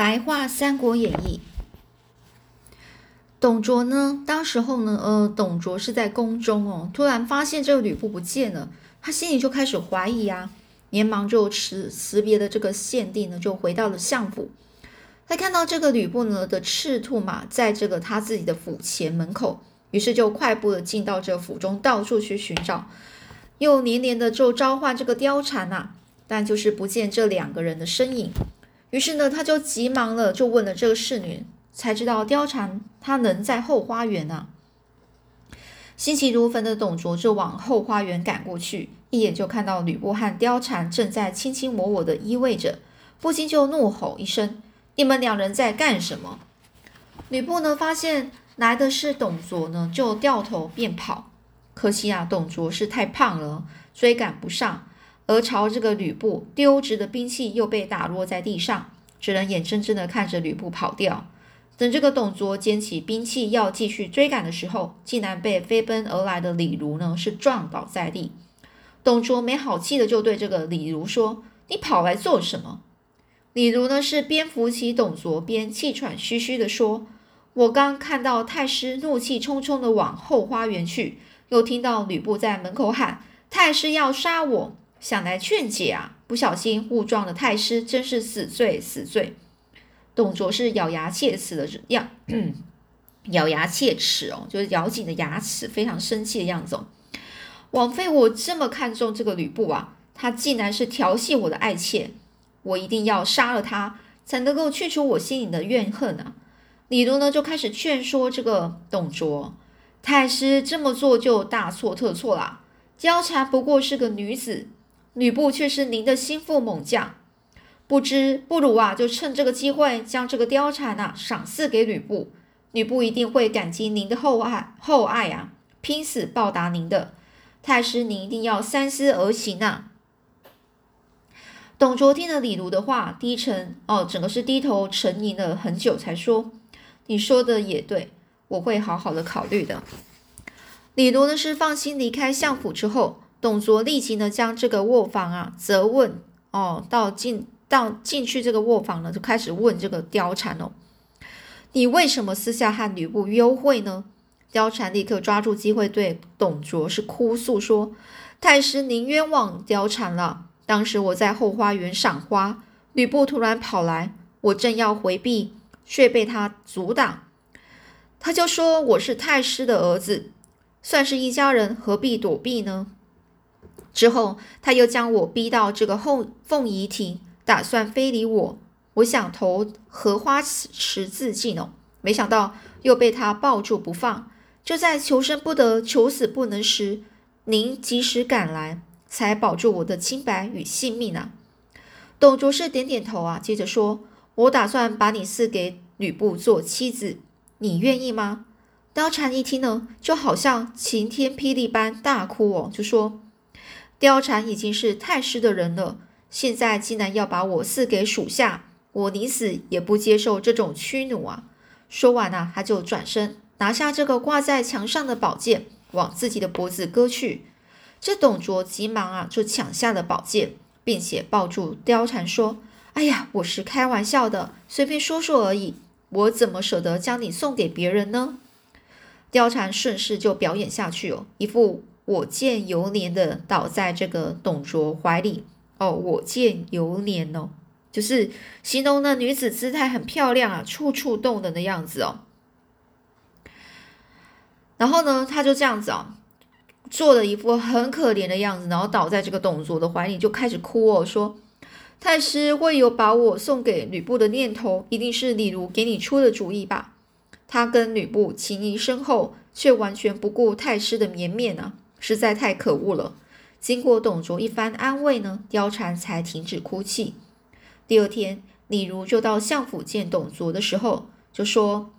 白话《三国演义》，董卓呢？当时候呢？呃，董卓是在宫中哦，突然发现这个吕布不见了，他心里就开始怀疑啊，连忙就辞辞别的这个献帝呢，就回到了相府。他看到这个吕布呢的赤兔马在这个他自己的府前门口，于是就快步的进到这府中，到处去寻找，又连连的就召唤这个貂蝉呐，但就是不见这两个人的身影。于是呢，他就急忙了，就问了这个侍女，才知道貂蝉她能在后花园呢。心急如焚的董卓就往后花园赶过去，一眼就看到吕布和貂蝉正在卿卿我我的依偎着，不禁就怒吼一声：“你们两人在干什么？”吕布呢，发现来的是董卓呢，就掉头便跑。可惜啊，董卓是太胖了，追赶不上。而朝这个吕布丢掷的兵器又被打落在地上，只能眼睁睁的看着吕布跑掉。等这个董卓捡起兵器要继续追赶的时候，竟然被飞奔而来的李儒呢是撞倒在地。董卓没好气的就对这个李儒说：“你跑来做什么？”李儒呢是边扶起董卓边气喘吁吁的说：“我刚看到太师怒气冲冲的往后花园去，又听到吕布在门口喊太师要杀我。”想来劝解啊，不小心误撞了太师，真是死罪死罪。董卓是咬牙切齿的样，咬牙切齿哦，就是咬紧的牙齿，非常生气的样子。王妃，我这么看重这个吕布啊，他竟然是调戏我的爱妾，我一定要杀了他，才能够去除我心里的怨恨啊！李儒呢就开始劝说这个董卓，太师这么做就大错特错啦，貂蝉不过是个女子。吕布却是您的心腹猛将，不知不如啊，就趁这个机会将这个貂蝉啊赏赐给吕布，吕布一定会感激您的厚爱厚爱啊，拼死报答您的。太师，您一定要三思而行啊！董卓听了李儒的话，低沉哦，整个是低头沉吟了很久，才说：“你说的也对，我会好好的考虑的。”李儒呢是放心离开相府之后。董卓立即呢将这个卧房啊责问哦，到进到进去这个卧房呢，就开始问这个貂蝉哦，你为什么私下和吕布幽会呢？貂蝉立刻抓住机会对董卓是哭诉说：“太师您冤枉貂蝉了。当时我在后花园赏花，吕布突然跑来，我正要回避，却被他阻挡。他就说我是太师的儿子，算是一家人，何必躲避呢？”之后，他又将我逼到这个后凤仪亭，打算非礼我。我想投荷花池自尽哦，没想到又被他抱住不放。就在求生不得、求死不能时，您及时赶来，才保住我的清白与性命啊！董卓是点点头啊，接着说：“我打算把你赐给吕布做妻子，你愿意吗？”貂蝉一听呢，就好像晴天霹雳般大哭哦，就说。貂蝉已经是太师的人了，现在竟然要把我赐给属下，我宁死也不接受这种屈辱啊！说完啊，他就转身拿下这个挂在墙上的宝剑，往自己的脖子割去。这董卓急忙啊，就抢下了宝剑，并且抱住貂蝉说：“哎呀，我是开玩笑的，随便说说而已，我怎么舍得将你送给别人呢？”貂蝉顺势就表演下去哦，一副。我见犹怜的倒在这个董卓怀里哦，我见犹怜哦，就是形容那女子姿态很漂亮啊，处处动人的样子哦。然后呢，他就这样子啊，做了一副很可怜的样子，然后倒在这个董卓的怀里，就开始哭哦，说：“太师会有把我送给吕布的念头，一定是李儒给你出的主意吧？他跟吕布情谊深厚，却完全不顾太师的颜面啊！”实在太可恶了。经过董卓一番安慰呢，貂蝉才停止哭泣。第二天，李儒就到相府见董卓的时候，就说：“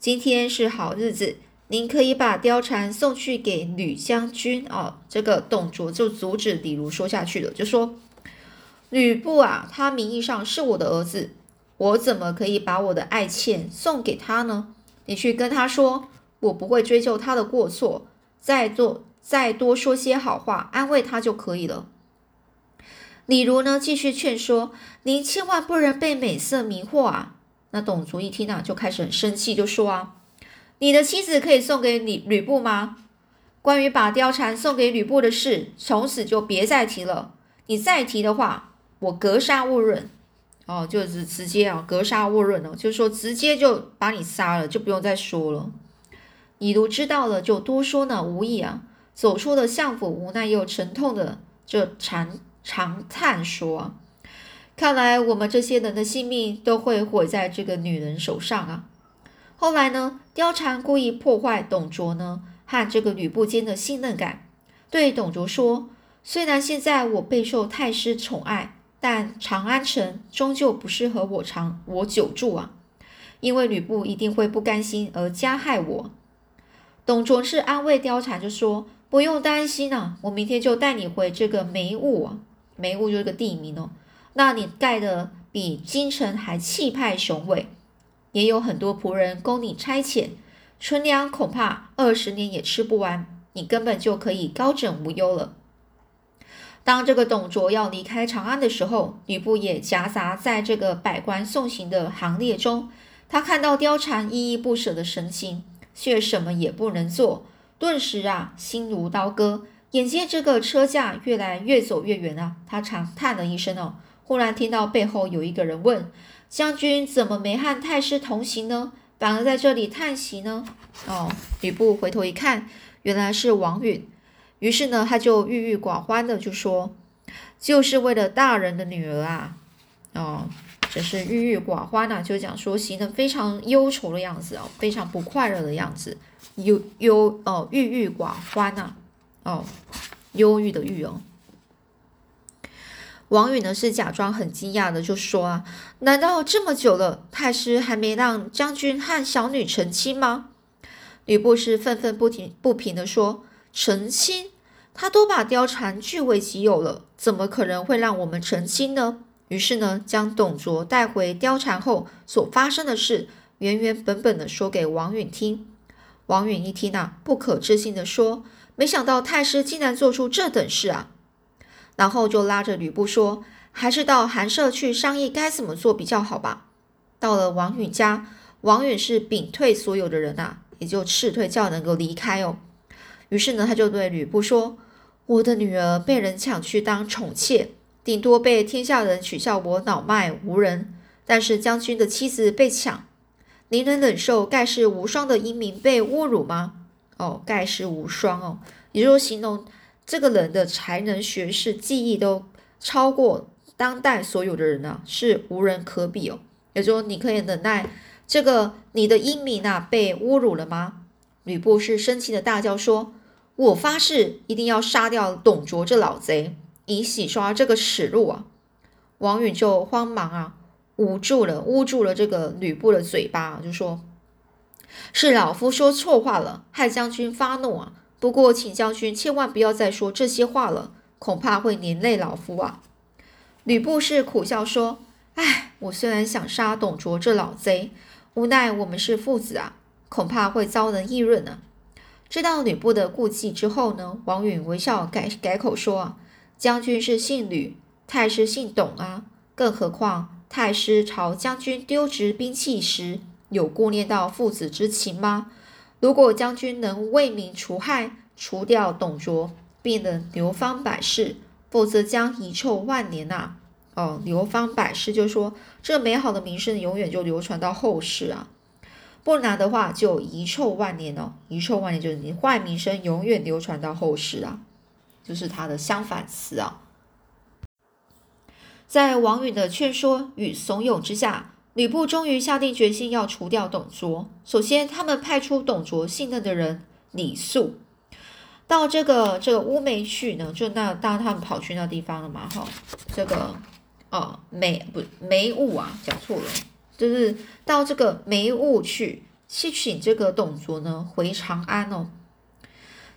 今天是好日子，您可以把貂蝉送去给吕将军。”哦，这个董卓就阻止李儒说下去了，就说：“吕布啊，他名义上是我的儿子，我怎么可以把我的爱妾送给他呢？你去跟他说，我不会追究他的过错，再做。”再多说些好话，安慰他就可以了。李儒呢，继续劝说：“您千万不能被美色迷惑啊！那董卓一听啊，就开始很生气，就说啊：“你的妻子可以送给你吕布吗？关于把貂蝉送给吕布的事，从此就别再提了。你再提的话，我格杀勿论。”哦，就是直接啊，格杀勿论哦，就是说直接就把你杀了，就不用再说了。李儒知道了，就多说呢无益啊。走出了相府，无奈又沉痛的这长长叹说：“看来我们这些人的性命都会毁在这个女人手上啊。”后来呢，貂蝉故意破坏董卓呢和这个吕布间的信任感，对董卓说：“虽然现在我备受太师宠爱。”但长安城终究不适合我长我久住啊，因为吕布一定会不甘心而加害我。董卓是安慰貂蝉，就说不用担心啊，我明天就带你回这个梅坞啊，梅坞就是个地名哦。那你盖的比京城还气派雄伟，也有很多仆人供你差遣，存粮恐怕二十年也吃不完，你根本就可以高枕无忧了。当这个董卓要离开长安的时候，吕布也夹杂在这个百官送行的行列中。他看到貂蝉依依不舍的神情，却什么也不能做，顿时啊，心如刀割。眼见这个车驾越来越走越远啊，他长叹了一声哦。忽然听到背后有一个人问：“将军怎么没和太师同行呢？反而在这里叹息呢？”哦，吕布回头一看，原来是王允。于是呢，他就郁郁寡欢的就说：“就是为了大人的女儿啊，哦，只是郁郁寡欢呐，就讲说行的非常忧愁的样子哦，非常不快乐的样子，忧忧哦，郁郁寡欢呐，哦，忧郁的郁哦。”王允呢是假装很惊讶的就说：“啊，难道这么久了，太师还没让将军和小女成亲吗？”吕布是愤愤不停不平的说：“成亲。”他都把貂蝉据为己有了，怎么可能会让我们成亲呢？于是呢，将董卓带回貂蝉后所发生的事，原原本本的说给王允听。王允一听啊，不可置信地说：“没想到太师竟然做出这等事啊！”然后就拉着吕布说：“还是到寒舍去商议该怎么做比较好吧。”到了王允家，王允是屏退所有的人呐，也就斥退叫能够离开哦。于是呢，他就对吕布说。我的女儿被人抢去当宠妾，顶多被天下人取笑我脑脉无人。但是将军的妻子被抢，您能忍受盖世无双的英名被侮辱吗？哦，盖世无双哦，也就是形容这个人的才能、学识、技艺都超过当代所有的人呢，是无人可比哦。也就说，你可以忍耐这个你的英名啊被侮辱了吗？吕布是生气的大叫说。我发誓一定要杀掉董卓这老贼，以洗刷这个耻辱啊！王允就慌忙啊，捂住了捂住了这个吕布的嘴巴，就说：“是老夫说错话了，害将军发怒啊！不过请将军千万不要再说这些话了，恐怕会连累老夫啊！”吕布是苦笑说：“哎，我虽然想杀董卓这老贼，无奈我们是父子啊，恐怕会遭人议论呢。”知道吕布的顾忌之后呢，王允微笑改改口说：“啊，将军是姓吕，太师姓董啊。更何况太师朝将军丢掷兵器时，有顾念到父子之情吗？如果将军能为民除害，除掉董卓，便能流芳百世；否则将遗臭万年呐！哦，流芳百世，就是说这美好的名声永远就流传到后世啊。”不然的话，就遗臭万年哦。遗臭万年就是你坏名声永远流传到后世啊，就是它的相反词啊。在王允的劝说与怂恿之下，吕布终于下定决心要除掉董卓。首先，他们派出董卓信任的人李肃到这个这个乌梅去呢，就那当他们跑去那地方了嘛，哈，这个哦梅不梅雾啊，讲错了。就是到这个梅坞去，去请这个董卓呢回长安哦，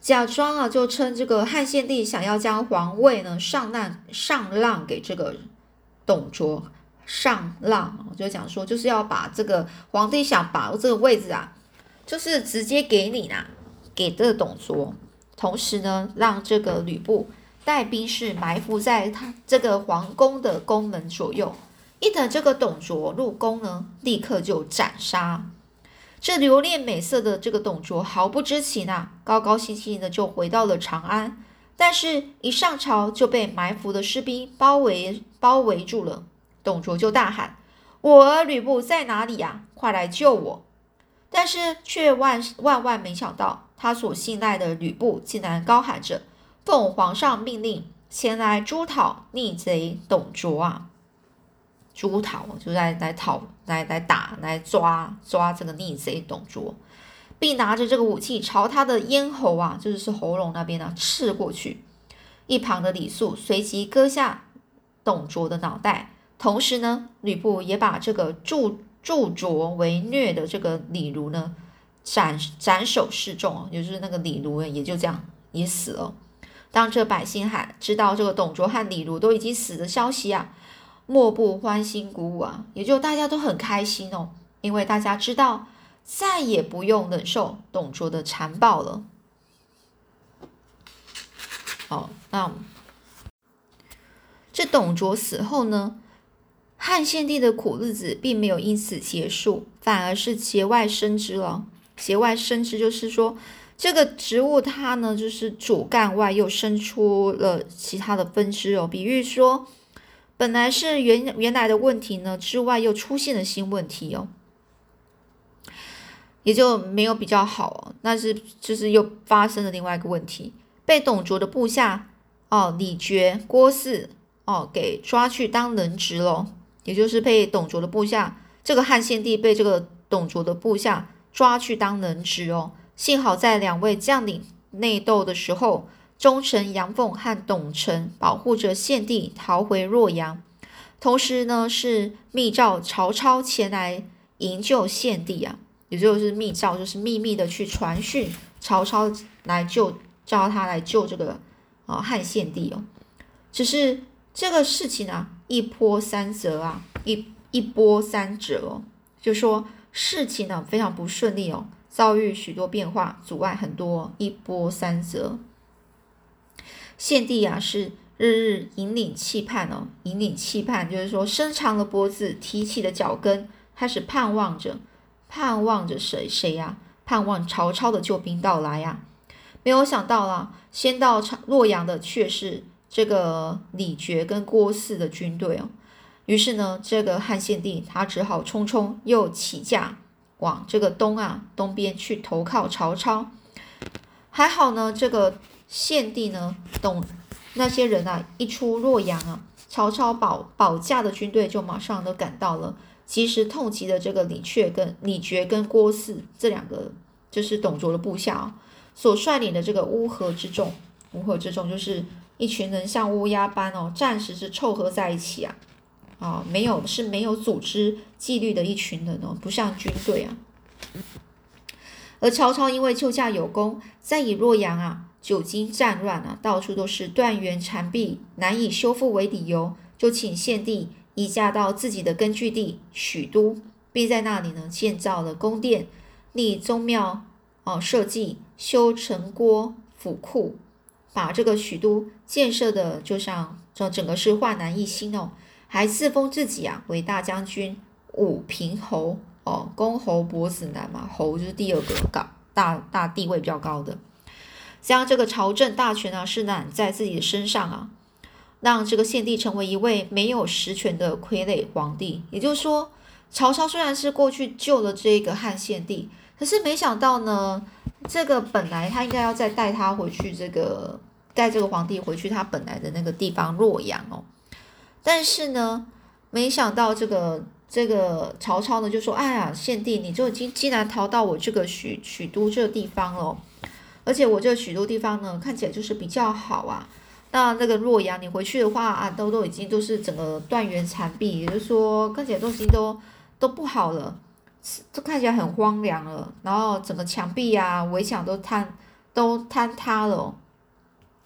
假装啊就称这个汉献帝想要将皇位呢上让上让给这个董卓，上让就讲说就是要把这个皇帝想把握这个位置啊，就是直接给你啦，给这个董卓，同时呢让这个吕布带兵士埋伏在他这个皇宫的宫门左右。一等这个董卓入宫呢，立刻就斩杀。这留恋美色的这个董卓毫不知情啊，高高兴兴的就回到了长安。但是，一上朝就被埋伏的士兵包围包围住了。董卓就大喊：“我儿吕布在哪里呀？快来救我！”但是却万万万没想到，他所信赖的吕布竟然高喊着：“奉皇上命令，前来诛讨逆贼董卓啊！”诛讨就在来讨来来打来抓抓这个逆贼董卓，并拿着这个武器朝他的咽喉啊，就是喉咙那边呢刺过去。一旁的李肃随即割下董卓的脑袋，同时呢，吕布也把这个助助卓为虐的这个李儒呢斩斩首示众，也就是那个李儒也就这样也死了。当这百姓喊知道这个董卓和李儒都已经死的消息啊。莫不欢欣鼓舞啊！也就大家都很开心哦，因为大家知道再也不用忍受董卓的残暴了。好，那这董卓死后呢，汉献帝的苦日子并没有因此结束，反而是节外生枝了。节外生枝就是说，这个植物它呢，就是主干外又生出了其他的分支哦，比喻说。本来是原原来的问题呢，之外又出现了新问题哦，也就没有比较好哦。那是就是又发生了另外一个问题，被董卓的部下哦李傕、郭汜哦给抓去当人质喽，也就是被董卓的部下，这个汉献帝被这个董卓的部下抓去当人质哦。幸好在两位将领内斗的时候。忠臣杨凤和董承保护着献帝逃回洛阳，同时呢是密诏曹操前来营救献帝啊，也就是密诏，就是秘密的去传讯曹操来救，叫他来救这个啊汉献帝哦。只是这个事情啊，一波三折啊，一一波三折哦，就说事情呢非常不顺利哦，遭遇许多变化，阻碍很多，一波三折。献帝啊，是日日引领期盼哦，引领期盼，就是说伸长了脖子，提起的脚跟，开始盼望着，盼望着谁谁呀？盼望曹操的救兵到来呀！没有想到啊，先到洛阳的却是这个李傕跟郭汜的军队哦。于是呢，这个汉献帝他只好匆匆又起驾往这个东啊东边去投靠曹操。还好呢，这个。献帝呢，懂那些人啊，一出洛阳啊，曹操保保驾的军队就马上都赶到了，及时痛击的这个李榷跟李傕跟郭汜这两个，就是董卓的部下啊，所率领的这个乌合之众，乌合之众就是一群人像乌鸦般哦，暂时是凑合在一起啊，啊，没有是没有组织纪律的一群人哦，不像军队啊。而曹操因为救驾有功，在以洛阳啊。久经战乱啊，到处都是断垣残壁，难以修复为理由，就请献帝移驾到自己的根据地许都，并在那里呢建造了宫殿、立宗庙、哦设计、修城郭、府库，把这个许都建设的就像这整个是焕然一新哦，还自封自己啊为大将军、武平侯哦，公侯伯子男嘛，侯就是第二个高大大地位比较高的。将这个朝政大权啊，是揽在自己的身上啊，让这个献帝成为一位没有实权的傀儡皇帝。也就是说，曹操虽然是过去救了这个汉献帝，可是没想到呢，这个本来他应该要再带他回去，这个带这个皇帝回去他本来的那个地方洛阳哦。但是呢，没想到这个这个曹操呢就说：“哎呀，献帝，你就已经既然逃到我这个许许都这个地方了。”而且我这许多地方呢，看起来就是比较好啊。那那个洛阳，你回去的话啊，都都已经都是整个断垣残壁，也就是说看起来东西都都不好了，都看起来很荒凉了。然后整个墙壁啊、围墙都坍都坍塌了。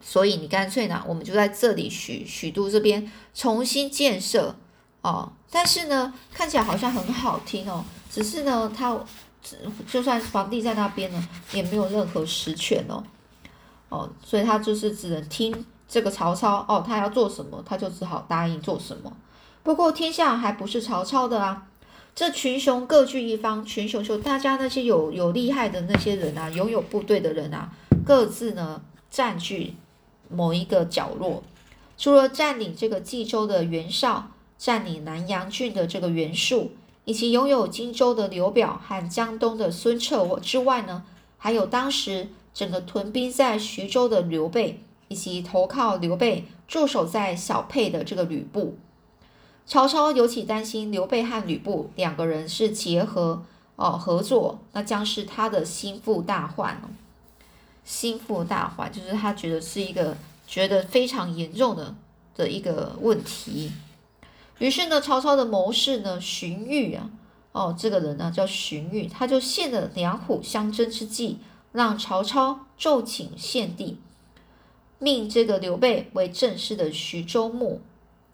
所以你干脆呢，我们就在这里许许都这边重新建设哦。但是呢，看起来好像很好听哦，只是呢，它。就算皇帝在那边呢，也没有任何实权哦，哦，所以他就是只能听这个曹操哦，他要做什么，他就只好答应做什么。不过天下还不是曹操的啊。这群雄各据一方，群雄就大家那些有有厉害的那些人啊，拥有部队的人啊，各自呢占据某一个角落。除了占领这个冀州的袁绍，占领南阳郡的这个袁术，以及拥有荆州的刘表和江东的孙策之外呢，还有当时整个屯兵在徐州的刘备，以及投靠刘备驻守在小沛的这个吕布。曹操尤其担心刘备和吕布两个人是结合哦合作，那将是他的心腹大患哦。心腹大患就是他觉得是一个觉得非常严重的的一个问题。于是呢，曹操的谋士呢荀彧啊，哦这个人呢叫荀彧，他就献了两虎相争之计，让曹操奏请献帝，命这个刘备为正式的徐州牧。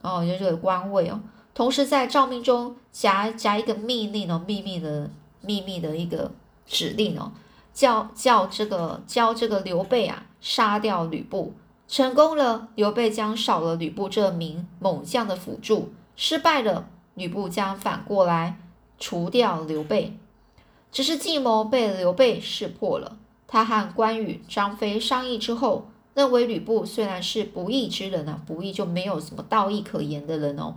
哦，就这个官位哦，同时在诏命中夹夹一个命令哦，秘密的秘密的一个指令哦，叫叫这个教这个刘备啊杀掉吕布，成功了，刘备将少了吕布这名猛将的辅助；失败了，吕布将反过来除掉刘备。只是计谋被刘备识破了，他和关羽、张飞商议之后。认为吕布虽然是不义之人啊，不义就没有什么道义可言的人哦。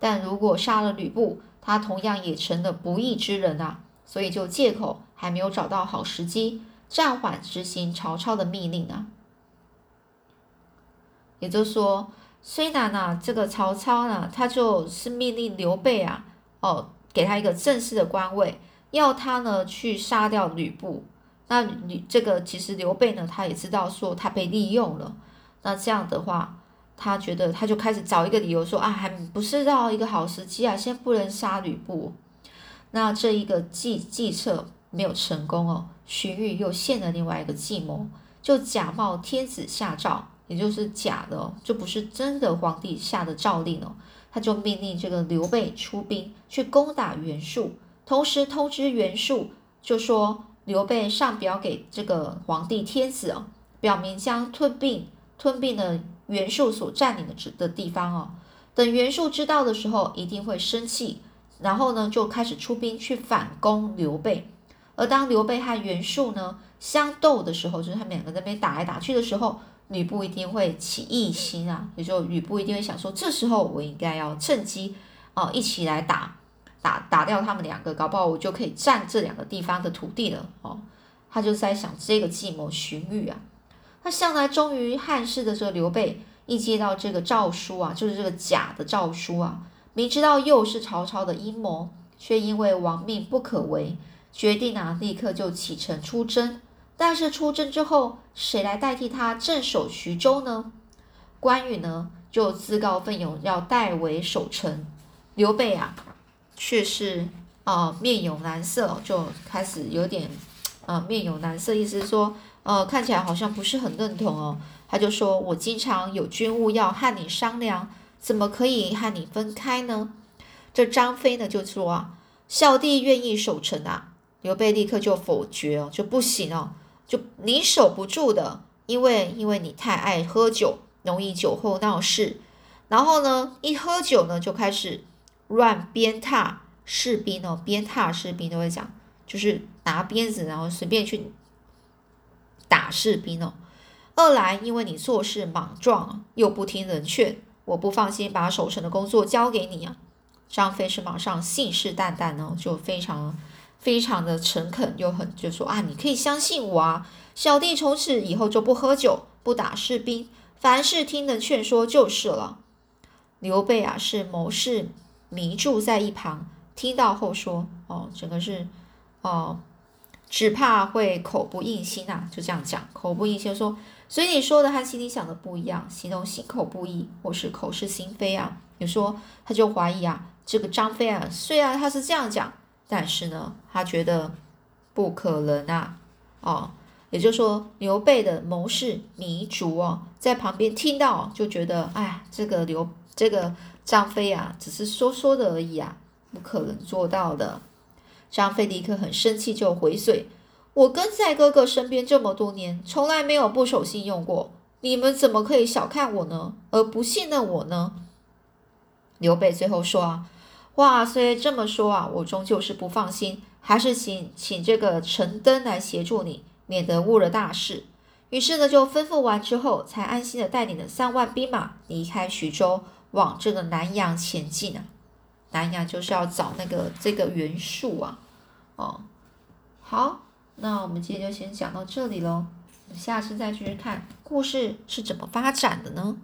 但如果杀了吕布，他同样也成了不义之人啊。所以就借口还没有找到好时机，暂缓执行曹操的命令啊。也就是说，虽然呢，这个曹操呢，他就是命令刘备啊，哦，给他一个正式的官位，要他呢去杀掉吕布。那你这个其实刘备呢，他也知道说他被利用了。那这样的话，他觉得他就开始找一个理由说啊，还不是到一个好时机啊，先不能杀吕布。那这一个计计策没有成功哦，荀彧又献了另外一个计谋，就假冒天子下诏，也就是假的，这不是真的皇帝下的诏令哦。他就命令这个刘备出兵去攻打袁术，同时通知袁术，就说。刘备上表给这个皇帝天子哦，表明将吞并吞并了袁术所占领的的地方哦。等袁术知道的时候，一定会生气，然后呢就开始出兵去反攻刘备。而当刘备和袁术呢相斗的时候，就是他们两个在那边打来打去的时候，吕布一定会起异心啊，也就吕布一定会想说，这时候我应该要趁机哦一起来打。打打掉他们两个，搞不好我就可以占这两个地方的土地了哦。他就在想这个计谋，荀彧啊。那向来忠于汉室的这个刘备，一接到这个诏书啊，就是这个假的诏书啊，明知道又是曹操的阴谋，却因为亡命不可违，决定啊立刻就启程出征。但是出征之后，谁来代替他镇守徐州呢？关羽呢就自告奋勇要代为守城。刘备啊。却是啊，面有难色，就开始有点啊，面有难色，意思是说，呃，看起来好像不是很认同哦。他就说：“我经常有军务要和你商量，怎么可以和你分开呢？”这张飞呢就说：“啊，小弟愿意守城啊。”刘备立刻就否决哦，就不行哦，就你守不住的，因为因为你太爱喝酒，容易酒后闹事，然后呢，一喝酒呢就开始。乱鞭挞士兵哦，鞭挞士兵都会讲，就是拿鞭子然后随便去打士兵哦。二来，因为你做事莽撞，又不听人劝，我不放心把守城的工作交给你啊。张飞是马上信誓旦旦呢，就非常非常的诚恳，又很就说啊，你可以相信我啊，小弟从此以后就不喝酒，不打士兵，凡事听人劝说就是了。刘备啊，是谋士。迷住在一旁，听到后说：“哦，整个是，哦，只怕会口不应心啊！”就这样讲，口不应心说，所以你说的和心里想的不一样，形容心口不一，或是口是心非啊。你说他就怀疑啊，这个张飞啊，虽然他是这样讲，但是呢，他觉得不可能啊，哦，也就是说刘备的谋士糜竺哦，在旁边听到就觉得，哎，这个刘这个。张飞啊，只是说说的而已啊，不可能做到的。张飞立刻很生气，就回嘴：“我跟在哥哥身边这么多年，从来没有不守信用过，你们怎么可以小看我呢？而不信任我呢？”刘备最后说啊，话虽这么说啊，我终究是不放心，还是请请这个陈登来协助你，免得误了大事。于是呢，就吩咐完之后，才安心的带领了三万兵马离开徐州，往这个南阳前进啊。南阳就是要找那个这个袁术啊。哦，好，那我们今天就先讲到这里喽，下次再继续看故事是怎么发展的呢？